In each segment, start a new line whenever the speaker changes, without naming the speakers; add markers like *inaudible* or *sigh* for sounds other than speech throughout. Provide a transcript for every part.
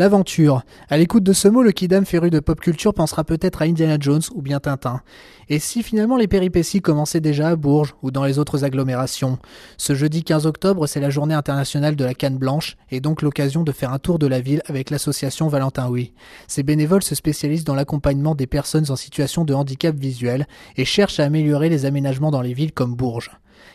L'aventure. À l'écoute de ce mot, le kidam féru de pop culture pensera peut-être à Indiana Jones ou bien Tintin. Et si finalement les péripéties commençaient déjà à Bourges ou dans les autres agglomérations? Ce jeudi 15 octobre, c'est la journée internationale de la canne blanche et donc l'occasion de faire un tour de la ville avec l'association Valentin Oui. Ces bénévoles se spécialisent dans l'accompagnement des personnes en situation de handicap visuel et cherchent à améliorer les aménagements dans les villes comme Bourges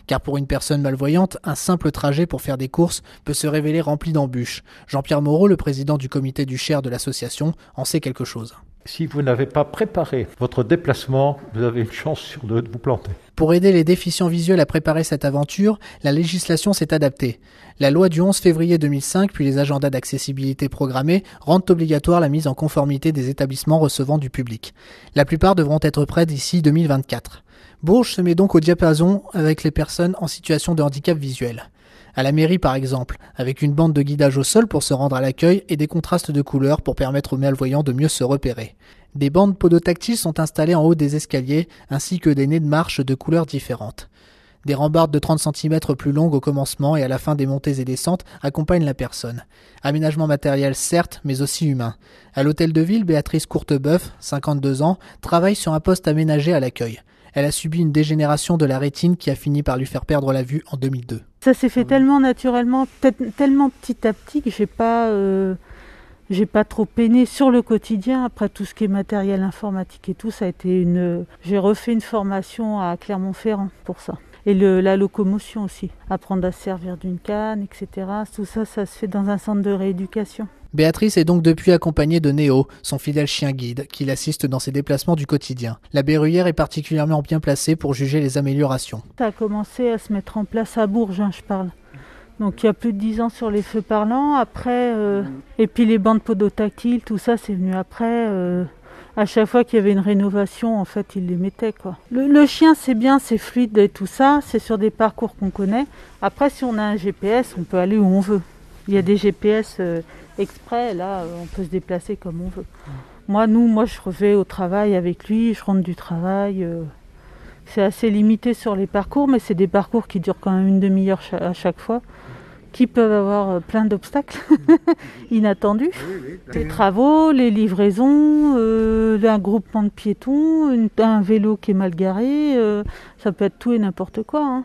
car pour une personne malvoyante, un simple trajet pour faire des courses peut se révéler rempli d'embûches. Jean-Pierre Moreau, le président du comité du Cher de l'association, en sait quelque chose.
Si vous n'avez pas préparé votre déplacement, vous avez une chance sur deux de vous planter.
Pour aider les déficients visuels à préparer cette aventure, la législation s'est adaptée. La loi du 11 février 2005 puis les agendas d'accessibilité programmés rendent obligatoire la mise en conformité des établissements recevant du public. La plupart devront être prêts d'ici 2024. Bourges se met donc au diapason avec les personnes en situation de handicap visuel. À la mairie par exemple, avec une bande de guidage au sol pour se rendre à l'accueil et des contrastes de couleurs pour permettre aux malvoyants de mieux se repérer. Des bandes podotactiles sont installées en haut des escaliers ainsi que des nez de marche de couleurs différentes. Des rambardes de 30 cm plus longues au commencement et à la fin des montées et descentes accompagnent la personne. Aménagement matériel certes, mais aussi humain. À l'hôtel de ville, Béatrice Courtebeuf, 52 ans, travaille sur un poste aménagé à l'accueil. Elle a subi une dégénération de la rétine qui a fini par lui faire perdre la vue en 2002.
Ça s'est fait tellement naturellement, tellement petit à petit que j'ai pas, euh, j'ai pas trop peiné sur le quotidien. Après tout ce qui est matériel informatique et tout, ça a été une. J'ai refait une formation à Clermont-Ferrand pour ça. Et la locomotion aussi, apprendre à se servir d'une canne, etc. Tout ça, ça se fait dans un centre de rééducation.
Béatrice est donc depuis accompagnée de Néo, son fidèle chien guide, qui l'assiste dans ses déplacements du quotidien. La berruyère est particulièrement bien placée pour juger les améliorations.
Ça a commencé à se mettre en place à Bourges, hein, je parle. Donc il y a plus de 10 ans sur les feux parlants. Après, euh, et puis les bandes podotactiles, tout ça, c'est venu après. Euh, à chaque fois qu'il y avait une rénovation, en fait, ils les mettaient. Quoi. Le, le chien, c'est bien, c'est fluide et tout ça. C'est sur des parcours qu'on connaît. Après, si on a un GPS, on peut aller où on veut. Il y a des GPS euh, exprès, là, euh, on peut se déplacer comme on veut. Moi, nous, moi, je reviens au travail avec lui, je rentre du travail. Euh, c'est assez limité sur les parcours, mais c'est des parcours qui durent quand même une demi-heure à chaque fois, qui peuvent avoir plein d'obstacles *laughs* inattendus. Les travaux, les livraisons, un groupement de piétons, un vélo qui est mal garé, ça peut être tout et n'importe quoi. Hein.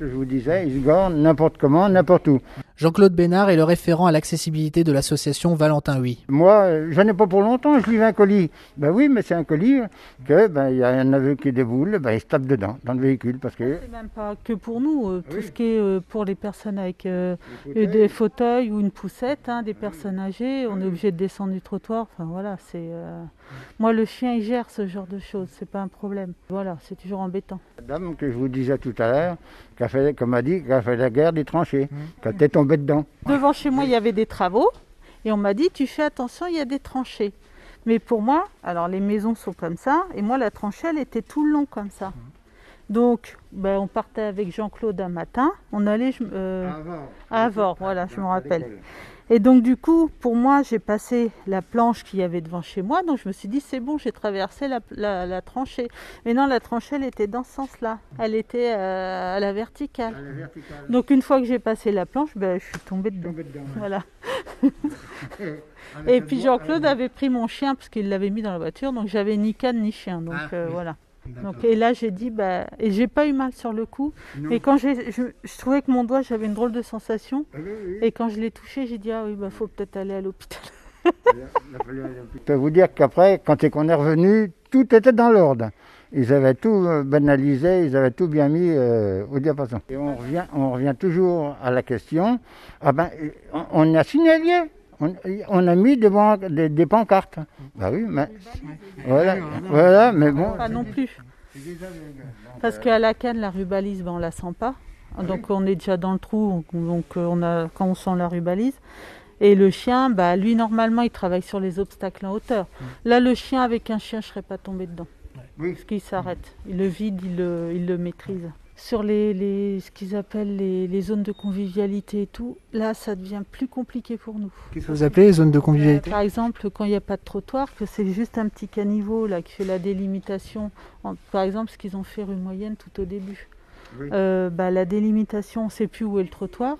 Je vous disais, ils se gardent n'importe comment, n'importe où.
Jean-Claude Bénard est le référent à l'accessibilité de l'association Valentin Oui.
Moi, je n'ai pas pour longtemps, je livre un colis. Ben oui, mais c'est un colis que ben il y a un aveu qui déboule, ben il se tape dedans dans le véhicule parce que.
C'est même pas que pour nous, euh, tout ce qui est euh, pour les personnes avec euh, des fauteuils ou une poussette, hein, des personnes âgées, on est obligé de descendre du trottoir. Enfin voilà, c'est. Moi, le chien, il gère ce genre de choses, c'est pas un problème. Voilà, c'est toujours embêtant.
La dame que je vous disais tout à l'heure, qui a fait, comme a dit, qui a fait la guerre des tranchées, mmh. qui était tombée dedans.
Devant chez moi, il y avait des travaux, et on m'a dit, tu fais attention, il y a des tranchées. Mais pour moi, alors les maisons sont comme ça, et moi, la tranchée, elle était tout le long comme ça. Mmh. Donc, ben, on partait avec Jean-Claude un matin, on allait euh, à Avor, voilà, je me rappelle. Et donc du coup, pour moi, j'ai passé la planche qu'il y avait devant chez moi, donc je me suis dit c'est bon, j'ai traversé la, tranchée. Mais non, la tranchée, elle était dans ce sens-là, elle était euh, à, la verticale. Donc une fois que j'ai passé la planche, ben, je suis tombée dedans. Voilà. *laughs* Et puis Jean-Claude avait pris mon chien parce qu'il l'avait mis dans la voiture, donc j'avais ni canne ni chien, donc ah, euh, voilà. Donc, et là, j'ai dit, bah, et j'ai pas eu mal sur le coup. Et quand j'ai, je, trouvais que mon doigt, j'avais une drôle de sensation. Ah et quand je l'ai touché, j'ai dit, ah oui, bah, faut peut-être aller à l'hôpital.
je peux vous dire qu'après, quand on est revenu, tout était dans l'ordre. Ils avaient tout euh, banalisé, ils avaient tout bien mis euh, au diapason. Et on revient, on revient toujours à la question, ah ben, on, on a signalé on, a mis devant des, pancartes. Bah oui, mais voilà, voilà, mais bon.
Pas non plus. Parce qu'à la canne, la rubalise, ben, on la sent pas. Donc on est déjà dans le trou, donc euh, on a, quand on sent la rubalise. Et le chien, bah, lui normalement, il travaille sur les obstacles en hauteur. Là, le chien avec un chien, je serais pas tombé dedans. Parce qu'il s'arrête. Il le vide, il il le maîtrise sur les, ce qu'ils appellent les, zones de convivialité et tout, là, ça devient plus compliqué pour nous.
Qu'est-ce que vous appelez les zones de convivialité
Par exemple, quand il n'y a pas de trottoir, que c'est juste un petit caniveau là, qui fait la délimitation. par exemple, ce qu'ils ont fait rue moyenne tout au début. Euh, bah, la délimitation, on ne sait plus où est le trottoir.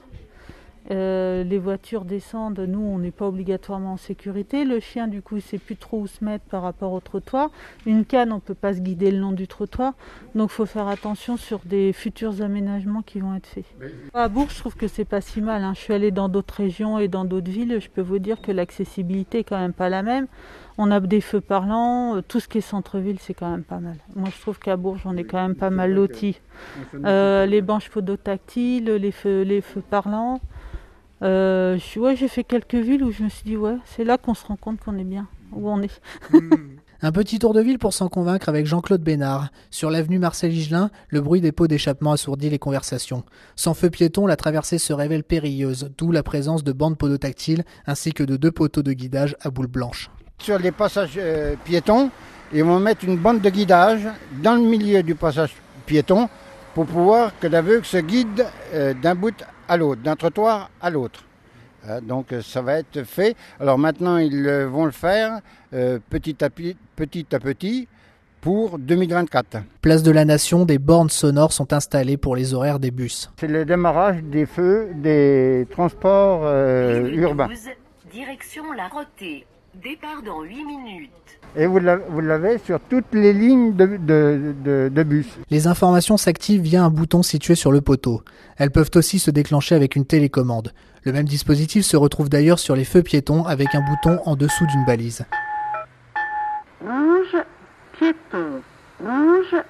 Euh, les voitures descendent, nous on n'est pas obligatoirement en sécurité. Le chien du coup il sait plus trop où se mettre par rapport au trottoir. Une canne on peut pas se guider le long du trottoir. Donc il faut faire attention sur des futurs aménagements qui vont être faits. À Bourg je trouve que c'est pas si mal. Hein. Je suis allée dans d'autres régions et dans d'autres villes. Je peux vous dire que l'accessibilité est quand même pas la même. On a des feux parlants, euh, tout ce qui est centre-ville c'est quand même pas mal. Moi je trouve qu'à Bourges on est quand même pas mal loti. Euh, les banches podotactiles, les feux, les feux parlants. Euh, ouais, j'ai fait quelques villes où je me suis dit, ouais, c'est là qu'on se rend compte qu'on est bien, où on est. *laughs*
Un petit tour de ville pour s'en convaincre avec Jean-Claude Bénard. Sur l'avenue Marcel Higelin, le bruit des pots d'échappement assourdit les conversations. Sans feu piéton, la traversée se révèle périlleuse, d'où la présence de bandes podotactiles ainsi que de deux poteaux de guidage à boules blanches.
Sur les passages euh, piétons, ils vont mettre une bande de guidage dans le milieu du passage piéton pour pouvoir que l'aveugle se guide euh, d'un bout à l'autre, d'un trottoir à l'autre. Euh, donc euh, ça va être fait. Alors maintenant, ils vont le faire petit, à petit, à petit pour 2024.
Place de la Nation, des bornes sonores sont installées pour les horaires des bus.
C'est le démarrage des feux des transports urbains.
Direction la Rotée. Départ dans 8 minutes.
Et vous l'avez sur toutes les lignes de, bus.
Les informations s'activent via un bouton situé sur le poteau. Elles peuvent aussi se déclencher avec une télécommande. Le même dispositif se retrouve d'ailleurs sur les feux piétons avec un bouton en dessous d'une balise.
Rouge, piéton. Rouge,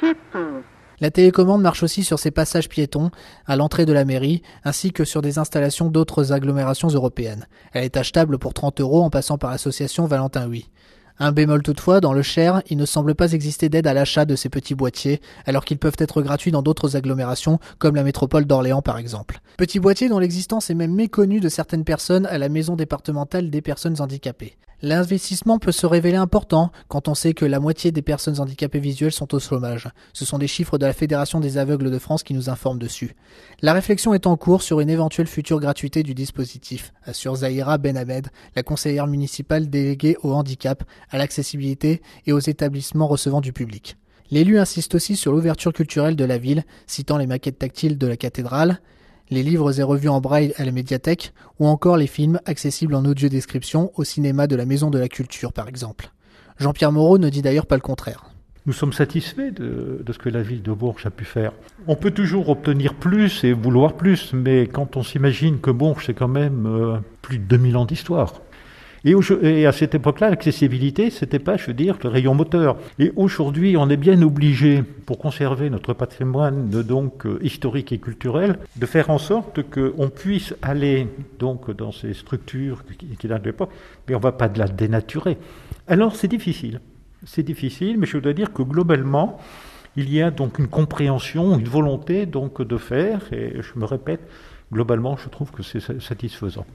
piéton.
La télécommande marche aussi sur ces passages piétons à l'entrée de la mairie, ainsi que sur des installations d'autres agglomérations européennes. Elle est achetable pour 30 euros en passant par l'association Valentin Huy. Un bémol toutefois, dans le Cher, il ne semble pas exister d'aide à l'achat de ces petits boîtiers, alors qu'ils peuvent être gratuits dans d'autres agglomérations, comme la métropole d'Orléans par exemple. Petits boîtiers dont l'existence est même méconnue de certaines personnes à la maison départementale des personnes handicapées. L'investissement peut se révéler important quand on sait que la moitié des personnes handicapées visuelles sont au chômage. Ce sont des chiffres de la Fédération des aveugles de France qui nous informent dessus. La réflexion est en cours sur une éventuelle future gratuité du dispositif, assure Zahira Benhamed, la conseillère municipale déléguée au handicap, à l'accessibilité et aux établissements recevant du public. L'élu insiste aussi sur l'ouverture culturelle de la ville, citant les maquettes tactiles de la cathédrale, les livres et revues en braille à la médiathèque, ou encore les films accessibles en audio description au cinéma de la Maison de la Culture, par exemple. Jean-Pierre Moreau ne dit d'ailleurs pas le contraire.
Nous sommes satisfaits de, ce que la ville de Bourges a pu faire. On peut toujours obtenir plus et vouloir plus, mais quand on s'imagine que Bourges, c'est quand même euh, plus de 2000 ans d'histoire, et, à cette époque-là, l'accessibilité, c'était pas, je veux dire, le rayon moteur. Et aujourd'hui, on est bien obligé, pour conserver notre patrimoine donc euh, historique et culturel, de faire en sorte qu'on puisse aller donc dans ces structures qui, qui datent de l'époque, mais on va pas de la dénaturer. Alors c'est difficile, c'est difficile, mais je dois dire que globalement, il y a donc une compréhension, une volonté donc de faire, et je me répète, globalement, je trouve que c'est satisfaisant.